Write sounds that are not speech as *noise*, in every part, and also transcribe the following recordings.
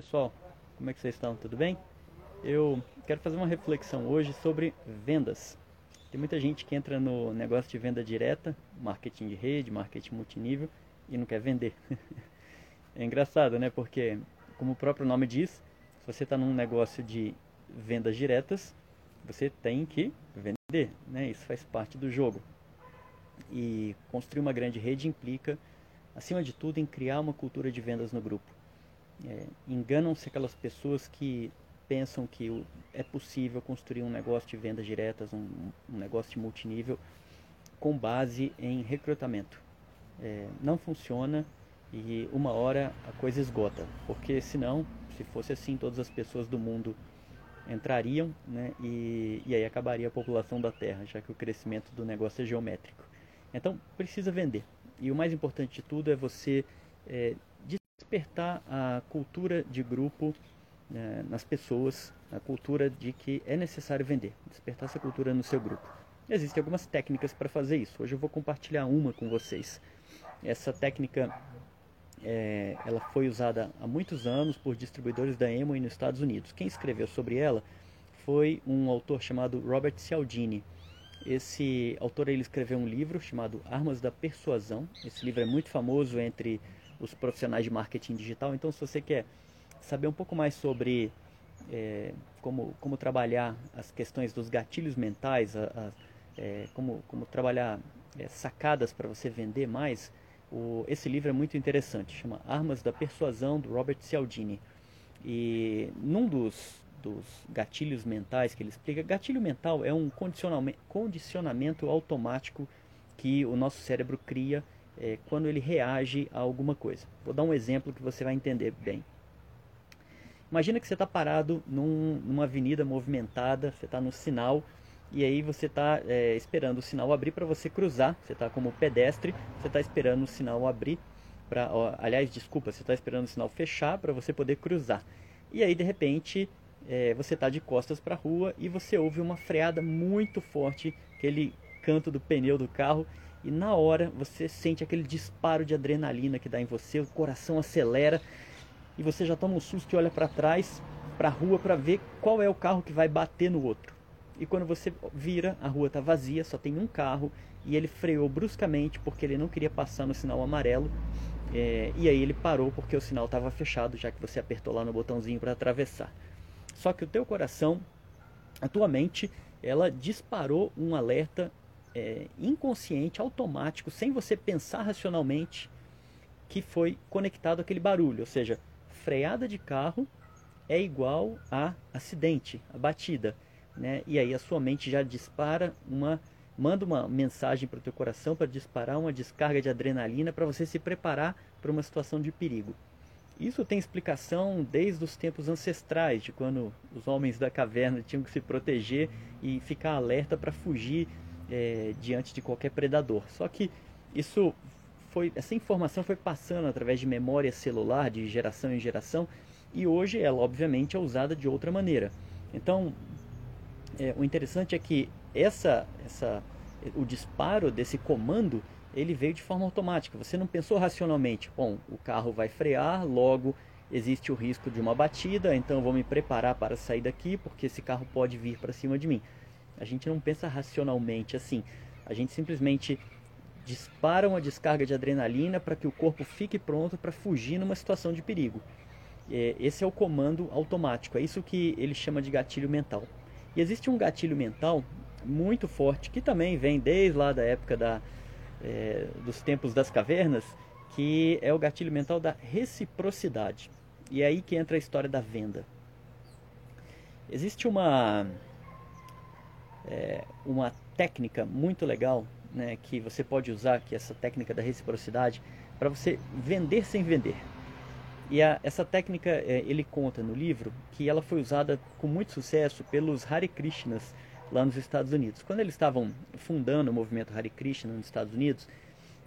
Pessoal, como é que vocês estão? Tudo bem? Eu quero fazer uma reflexão hoje sobre vendas. Tem muita gente que entra no negócio de venda direta, marketing de rede, marketing multinível e não quer vender. *laughs* é engraçado, né? Porque, como o próprio nome diz, se você está num negócio de vendas diretas, você tem que vender, né? Isso faz parte do jogo. E construir uma grande rede implica, acima de tudo, em criar uma cultura de vendas no grupo. É, Enganam-se aquelas pessoas que pensam que é possível construir um negócio de vendas diretas, um, um negócio de multinível, com base em recrutamento. É, não funciona e uma hora a coisa esgota, porque senão, se fosse assim, todas as pessoas do mundo entrariam né, e, e aí acabaria a população da Terra, já que o crescimento do negócio é geométrico. Então, precisa vender. E o mais importante de tudo é você é, despertar a cultura de grupo né, nas pessoas, a cultura de que é necessário vender, despertar essa cultura no seu grupo. Existem algumas técnicas para fazer isso. Hoje eu vou compartilhar uma com vocês. Essa técnica é, ela foi usada há muitos anos por distribuidores da Amway nos Estados Unidos. Quem escreveu sobre ela foi um autor chamado Robert Cialdini. Esse autor ele escreveu um livro chamado Armas da Persuasão. Esse livro é muito famoso entre os profissionais de marketing digital. Então, se você quer saber um pouco mais sobre é, como, como trabalhar as questões dos gatilhos mentais, a, a, é, como, como trabalhar é, sacadas para você vender mais, o, esse livro é muito interessante. Chama Armas da Persuasão, do Robert Cialdini. E num dos, dos gatilhos mentais que ele explica, gatilho mental é um condicionamento, condicionamento automático que o nosso cérebro cria é, quando ele reage a alguma coisa. Vou dar um exemplo que você vai entender bem. Imagina que você está parado num, numa avenida movimentada, você está no sinal e aí você está é, esperando o sinal abrir para você cruzar. Você está como pedestre, você está esperando o sinal abrir para, aliás, desculpa, você está esperando o sinal fechar para você poder cruzar. E aí de repente é, você está de costas para a rua e você ouve uma freada muito forte, aquele canto do pneu do carro e na hora você sente aquele disparo de adrenalina que dá em você, o coração acelera e você já toma um susto e olha para trás, para a rua para ver qual é o carro que vai bater no outro. E quando você vira, a rua está vazia, só tem um carro e ele freou bruscamente porque ele não queria passar no sinal amarelo. É, e aí ele parou porque o sinal estava fechado, já que você apertou lá no botãozinho para atravessar. Só que o teu coração, a tua mente, ela disparou um alerta é, inconsciente, automático, sem você pensar racionalmente, que foi conectado aquele barulho. Ou seja, freada de carro é igual a acidente, a batida. Né? E aí a sua mente já dispara uma. manda uma mensagem para o teu coração para disparar uma descarga de adrenalina para você se preparar para uma situação de perigo. Isso tem explicação desde os tempos ancestrais, de quando os homens da caverna tinham que se proteger e ficar alerta para fugir é, diante de qualquer predador. Só que isso foi, essa informação foi passando através de memória celular de geração em geração e hoje ela obviamente é usada de outra maneira. Então, é, o interessante é que essa, essa, o disparo desse comando ele veio de forma automática. Você não pensou racionalmente, bom, o carro vai frear, logo existe o risco de uma batida, então vou me preparar para sair daqui porque esse carro pode vir para cima de mim. A gente não pensa racionalmente assim. A gente simplesmente dispara uma descarga de adrenalina para que o corpo fique pronto para fugir numa situação de perigo. É, esse é o comando automático, é isso que ele chama de gatilho mental. E existe um gatilho mental muito forte que também vem desde lá da época da, é, dos tempos das cavernas, que é o gatilho mental da reciprocidade. E é aí que entra a história da venda. Existe uma é, uma técnica muito legal né, que você pode usar, que é essa técnica da reciprocidade, para você vender sem vender. E a, essa técnica, é, ele conta no livro que ela foi usada com muito sucesso pelos Hare Krishnas lá nos Estados Unidos. Quando eles estavam fundando o movimento Hare Krishna nos Estados Unidos,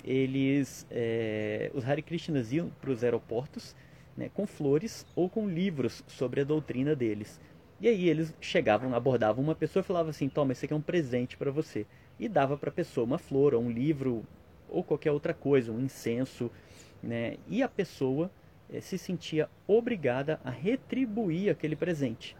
eles, é, os Hare Krishnas iam para os aeroportos né, com flores ou com livros sobre a doutrina deles. E aí eles chegavam, abordavam uma pessoa e falavam assim: toma, esse aqui é um presente para você. E dava para a pessoa uma flor, ou um livro, ou qualquer outra coisa, um incenso. Né? E a pessoa é, se sentia obrigada a retribuir aquele presente.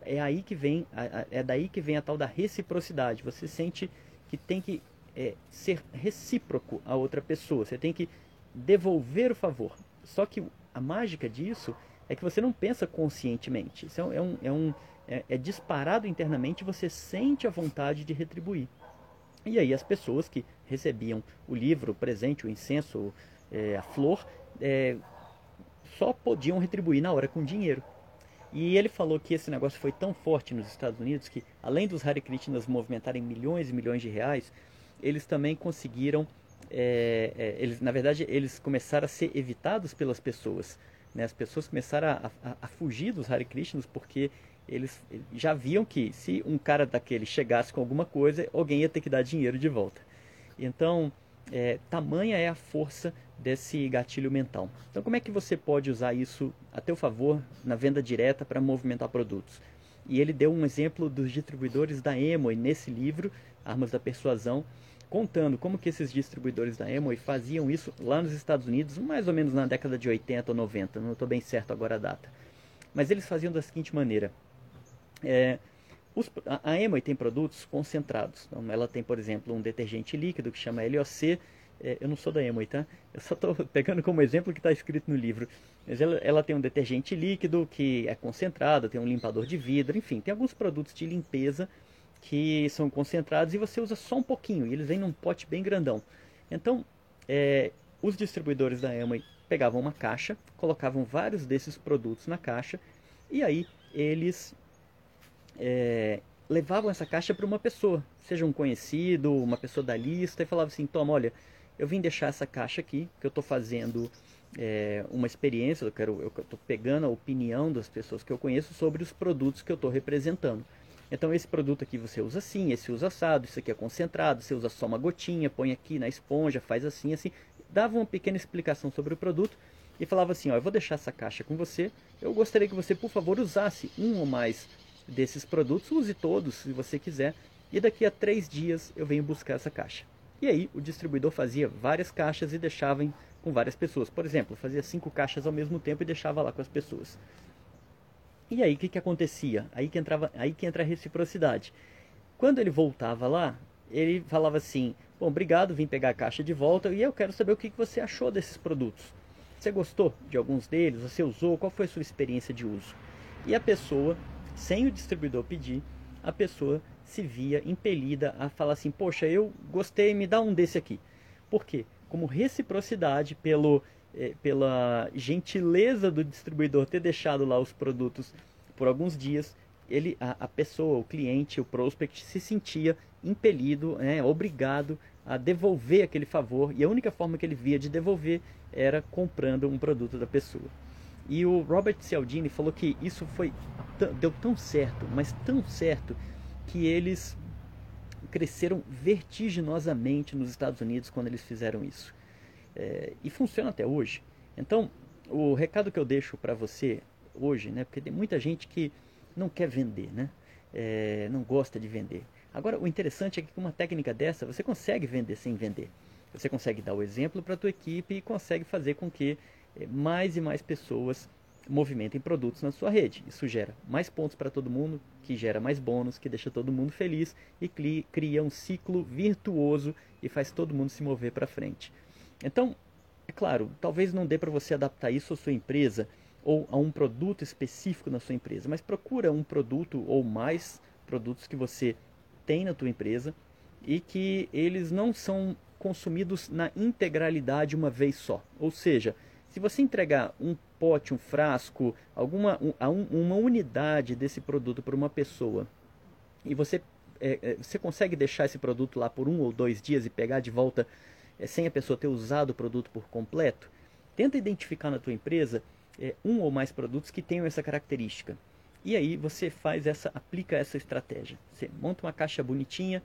É aí que vem, é daí que vem a tal da reciprocidade. Você sente que tem que é, ser recíproco a outra pessoa. Você tem que devolver o favor. Só que a mágica disso é que você não pensa conscientemente. Isso é um, é, um, é, é disparado internamente. Você sente a vontade de retribuir. E aí as pessoas que recebiam o livro, o presente, o incenso, é, a flor, é, só podiam retribuir na hora com dinheiro. E ele falou que esse negócio foi tão forte nos Estados Unidos que, além dos Hare Krishnas movimentarem milhões e milhões de reais, eles também conseguiram, é, é, eles, na verdade, eles começaram a ser evitados pelas pessoas. Né? As pessoas começaram a, a, a fugir dos Hare Krishnas porque eles já viam que se um cara daquele chegasse com alguma coisa, alguém ia ter que dar dinheiro de volta. Então, é, tamanha é a força desse gatilho mental. Então, como é que você pode usar isso a teu favor na venda direta para movimentar produtos? E ele deu um exemplo dos distribuidores da Emoi nesse livro, Armas da Persuasão, contando como que esses distribuidores da Emoi faziam isso lá nos Estados Unidos, mais ou menos na década de 80 ou 90, não estou bem certo agora a data. Mas eles faziam da seguinte maneira. É, os, a, Emoi tem produtos concentrados. Então, ela tem, por exemplo, um detergente líquido que chama LOC, é, eu não sou da Emoi, tá? Eu só estou *laughs* pegando como exemplo o que está escrito no livro. Mas ela, ela, tem um detergente líquido que é concentrado, tem um limpador de vidro, enfim, tem alguns produtos de limpeza que são concentrados e você usa só um pouquinho, e eles vêm num pote bem grandão. Então, é, os distribuidores da Emoi pegavam uma caixa, colocavam vários desses produtos na caixa, e aí eles é, levavam essa caixa para uma pessoa, seja um conhecido, uma pessoa da lista, e falavam assim, toma, olha, eu vim deixar essa caixa aqui, que eu estou fazendo é, uma experiência, eu quero, eu estou pegando a opinião das pessoas que eu conheço sobre os produtos que eu estou representando. Então esse produto aqui você usa assim, esse usa assado, isso aqui é concentrado, você usa só uma gotinha, põe aqui na esponja, faz assim, assim. Dava uma pequena explicação sobre o produto e falava assim, ó, eu vou deixar essa caixa com você, eu gostaria que você, por favor, usasse um ou mais desses produtos, use todos se você quiser, e daqui a três dias eu venho buscar essa caixa. E aí o distribuidor fazia várias caixas e deixava em, com várias pessoas. Por exemplo, fazia cinco caixas ao mesmo tempo e deixava lá com as pessoas. E aí o que, que acontecia? Aí que, entrava, aí que entra a reciprocidade. Quando ele voltava lá, ele falava assim, bom, obrigado, vim pegar a caixa de volta e eu quero saber o que, que você achou desses produtos. Você gostou de alguns deles? Você usou? Qual foi a sua experiência de uso? E a pessoa, sem o distribuidor pedir, a pessoa se via impelida a falar assim: Poxa, eu gostei, me dá um desse aqui. Por quê? Como reciprocidade pelo, eh, pela gentileza do distribuidor ter deixado lá os produtos por alguns dias, ele, a, a pessoa, o cliente, o prospect se sentia impelido, né, obrigado a devolver aquele favor e a única forma que ele via de devolver era comprando um produto da pessoa. E o Robert Cialdini falou que isso foi deu tão certo, mas tão certo que eles cresceram vertiginosamente nos Estados Unidos quando eles fizeram isso. É, e funciona até hoje. Então, o recado que eu deixo para você hoje, né, porque tem muita gente que não quer vender, né, é, não gosta de vender. Agora, o interessante é que com uma técnica dessa, você consegue vender sem vender. Você consegue dar o exemplo para a tua equipe e consegue fazer com que é, mais e mais pessoas movimentem produtos na sua rede. Isso gera mais pontos para todo mundo, que gera mais bônus, que deixa todo mundo feliz e cria um ciclo virtuoso e faz todo mundo se mover para frente. Então, é claro, talvez não dê para você adaptar isso à sua empresa ou a um produto específico na sua empresa, mas procura um produto ou mais produtos que você tem na tua empresa e que eles não são consumidos na integralidade uma vez só. Ou seja, se você entregar um pote, um frasco, alguma um, uma unidade desse produto para uma pessoa e você, é, é, você consegue deixar esse produto lá por um ou dois dias e pegar de volta é, sem a pessoa ter usado o produto por completo, tenta identificar na tua empresa é, um ou mais produtos que tenham essa característica. E aí você faz essa, aplica essa estratégia. Você monta uma caixa bonitinha,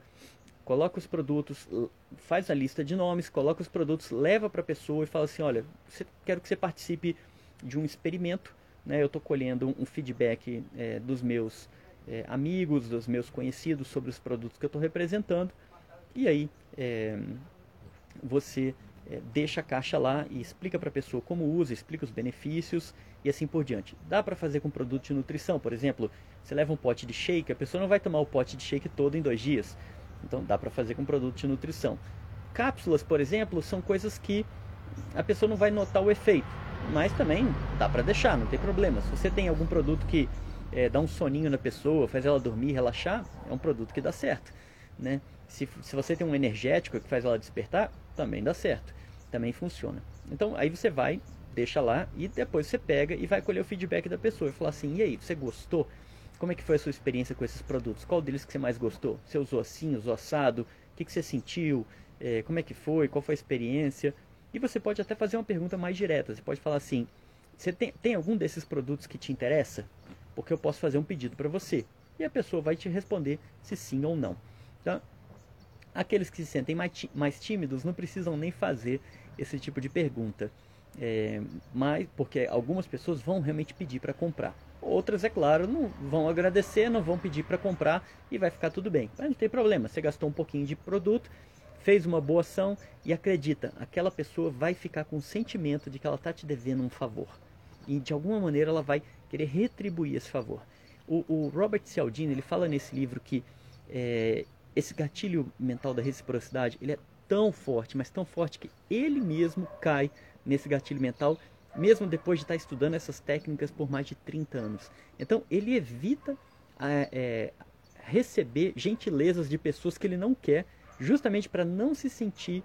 coloca os produtos, faz a lista de nomes, coloca os produtos, leva para a pessoa e fala assim, olha, você, quero que você participe de um experimento, né? eu estou colhendo um, feedback é, dos meus é, amigos, dos meus conhecidos sobre os produtos que eu estou representando, e aí é, você é, deixa a caixa lá e explica para a pessoa como usa, explica os benefícios e assim por diante. Dá para fazer com produto de nutrição, por exemplo, você leva um pote de shake, a pessoa não vai tomar o pote de shake todo em dois dias. Então dá para fazer com produto de nutrição. Cápsulas, por exemplo, são coisas que a pessoa não vai notar o efeito, mas também dá para deixar, não tem problema. Se você tem algum produto que é, dá um soninho na pessoa, faz ela dormir, relaxar, é um produto que dá certo. Né? Se, se você tem um energético que faz ela despertar, também dá certo, também funciona. Então aí você vai, deixa lá e depois você pega e vai colher o feedback da pessoa e falar assim, e aí, você gostou? Como é que foi a sua experiência com esses produtos? Qual deles que você mais gostou? Você usou assim, usou assado? O que, que você sentiu? É, como é que foi? Qual foi a experiência? E você pode até fazer uma pergunta mais direta. Você pode falar assim: você tem, tem algum desses produtos que te interessa? Porque eu posso fazer um pedido para você. E a pessoa vai te responder se sim ou não. Então, aqueles que se sentem mais, mais tímidos não precisam nem fazer esse tipo de pergunta. É, mas porque algumas pessoas vão realmente pedir para comprar. Outras, é claro, não vão agradecer, não vão pedir para comprar e vai ficar tudo bem. Mas não tem problema, você gastou um pouquinho de produto, fez uma boa ação e acredita, aquela pessoa vai ficar com o sentimento de que ela está te devendo um favor. E de alguma maneira ela vai querer retribuir esse favor. O, o Robert Cialdini ele fala nesse livro que é, esse gatilho mental da reciprocidade ele é tão forte, mas tão forte que ele mesmo cai nesse gatilho mental, mesmo depois de estar estudando essas técnicas por mais de 30 anos. Então ele evita é, receber gentilezas de pessoas que ele não quer justamente para não se sentir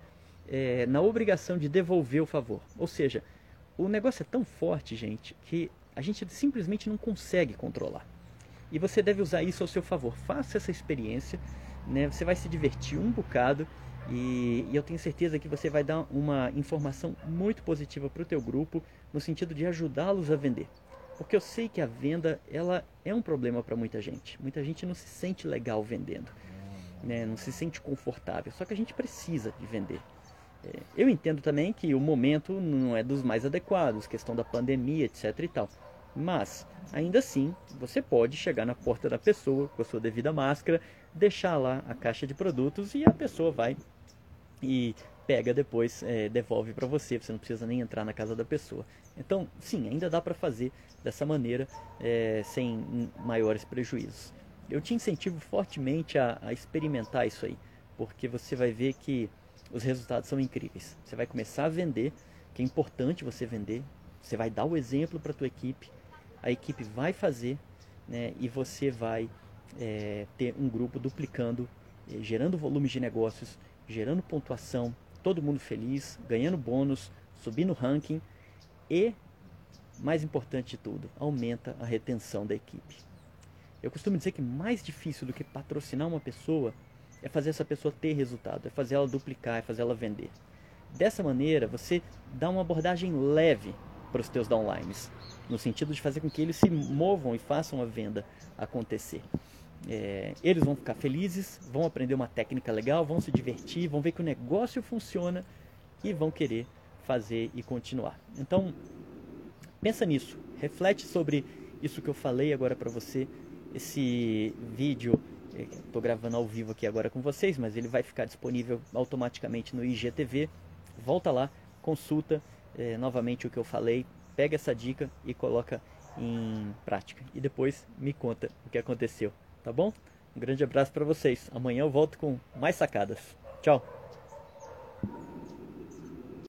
é, na obrigação de devolver o favor. Ou seja, o negócio é tão forte, gente, que a gente simplesmente não consegue controlar. E você deve usar isso ao seu favor. Faça essa experiência, né? você vai se divertir um bocado e, e eu tenho certeza que você vai dar uma informação muito positiva para o teu grupo no sentido de ajudá-los a vender. Porque eu sei que a venda ela é um problema para muita gente. Muita gente não se sente legal vendendo né, não se sente confortável. Só que a gente precisa de vender. É, eu entendo também que o momento não é dos mais adequados, questão da pandemia, etc e tal. Mas, ainda assim, você pode chegar na porta da pessoa com a sua devida máscara, deixar lá a caixa de produtos e a pessoa vai e pega depois, é, devolve para você. Você não precisa nem entrar na casa da pessoa. Então, sim, ainda dá para fazer dessa maneira é, sem maiores prejuízos eu te incentivo fortemente a, a, experimentar isso aí, porque você vai ver que os resultados são incríveis. Você vai começar a vender, que é importante você vender. Você vai dar o exemplo para a tua equipe, a equipe vai fazer, né, e você vai é, ter um grupo duplicando, é, gerando volume de negócios, gerando pontuação, todo mundo feliz, ganhando bônus, subindo ranking e, mais importante de tudo, aumenta a retenção da equipe. Eu costumo dizer que mais difícil do que patrocinar uma pessoa é fazer essa pessoa ter resultado, é fazer ela duplicar, é fazer ela vender. Dessa maneira, você dá uma abordagem leve para os teus downlines, no sentido de fazer com que eles se movam e façam a venda acontecer. É, eles vão ficar felizes, vão aprender uma técnica legal, vão se divertir, vão ver que o negócio funciona e vão querer fazer e continuar. Então, pensa nisso, reflete sobre isso que eu falei agora para você esse vídeo, estou gravando ao vivo aqui agora com vocês, mas ele vai ficar disponível automaticamente no IGTV. Volta lá, consulta é, novamente o que eu falei, pega essa dica e coloca em prática. E depois me conta o que aconteceu, tá bom? Um grande abraço para vocês. Amanhã eu volto com mais sacadas. Tchau!